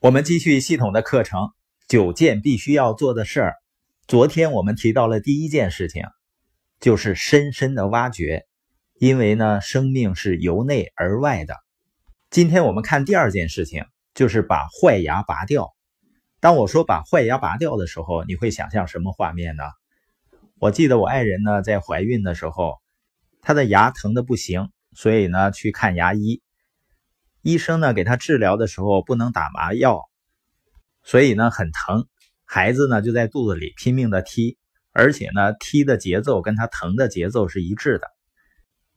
我们继续系统的课程，九件必须要做的事儿。昨天我们提到了第一件事情，就是深深的挖掘，因为呢，生命是由内而外的。今天我们看第二件事情，就是把坏牙拔掉。当我说把坏牙拔掉的时候，你会想象什么画面呢？我记得我爱人呢在怀孕的时候，她的牙疼的不行，所以呢去看牙医。医生呢给他治疗的时候不能打麻药，所以呢很疼，孩子呢就在肚子里拼命的踢，而且呢踢的节奏跟他疼的节奏是一致的。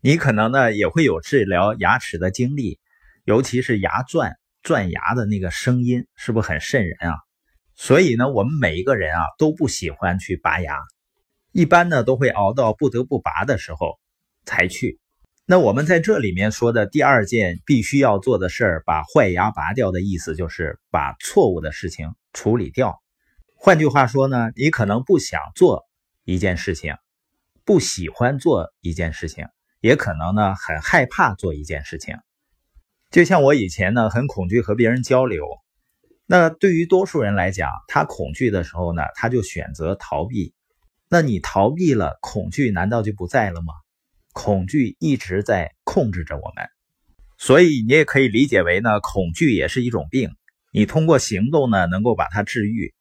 你可能呢也会有治疗牙齿的经历，尤其是牙钻钻牙的那个声音，是不是很瘆人啊？所以呢我们每一个人啊都不喜欢去拔牙，一般呢都会熬到不得不拔的时候才去。那我们在这里面说的第二件必须要做的事儿，把坏牙拔掉的意思就是把错误的事情处理掉。换句话说呢，你可能不想做一件事情，不喜欢做一件事情，也可能呢很害怕做一件事情。就像我以前呢很恐惧和别人交流，那对于多数人来讲，他恐惧的时候呢，他就选择逃避。那你逃避了，恐惧难道就不在了吗？恐惧一直在控制着我们，所以你也可以理解为呢，恐惧也是一种病。你通过行动呢，能够把它治愈。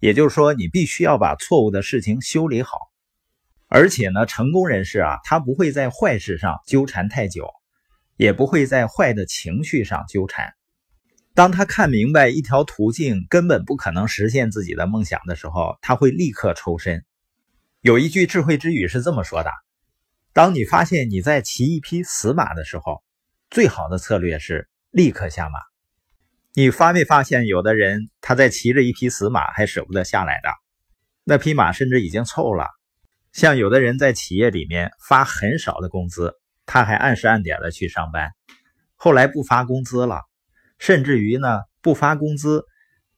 也就是说，你必须要把错误的事情修理好。而且呢，成功人士啊，他不会在坏事上纠缠太久，也不会在坏的情绪上纠缠。当他看明白一条途径根本不可能实现自己的梦想的时候，他会立刻抽身。有一句智慧之语是这么说的。当你发现你在骑一匹死马的时候，最好的策略是立刻下马。你发没发现有的人他在骑着一匹死马还舍不得下来的？那匹马甚至已经臭了。像有的人在企业里面发很少的工资，他还按时按点的去上班，后来不发工资了，甚至于呢不发工资，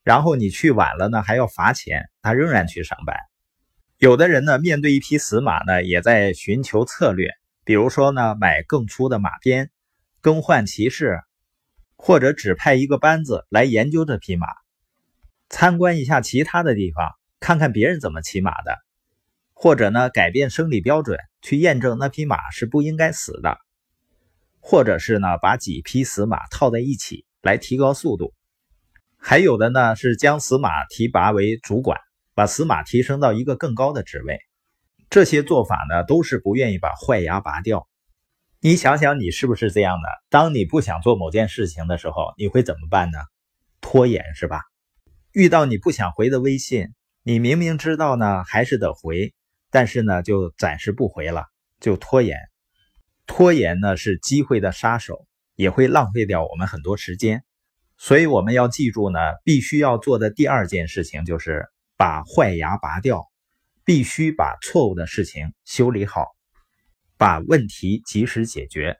然后你去晚了呢还要罚钱，他仍然去上班。有的人呢，面对一匹死马呢，也在寻求策略，比如说呢，买更粗的马鞭，更换骑士，或者指派一个班子来研究这匹马，参观一下其他的地方，看看别人怎么骑马的，或者呢，改变生理标准，去验证那匹马是不应该死的，或者是呢，把几匹死马套在一起来提高速度，还有的呢，是将死马提拔为主管。把死马提升到一个更高的职位，这些做法呢，都是不愿意把坏牙拔掉。你想想，你是不是这样的？当你不想做某件事情的时候，你会怎么办呢？拖延是吧？遇到你不想回的微信，你明明知道呢，还是得回，但是呢，就暂时不回了，就拖延。拖延呢，是机会的杀手，也会浪费掉我们很多时间。所以我们要记住呢，必须要做的第二件事情就是。把坏牙拔掉，必须把错误的事情修理好，把问题及时解决。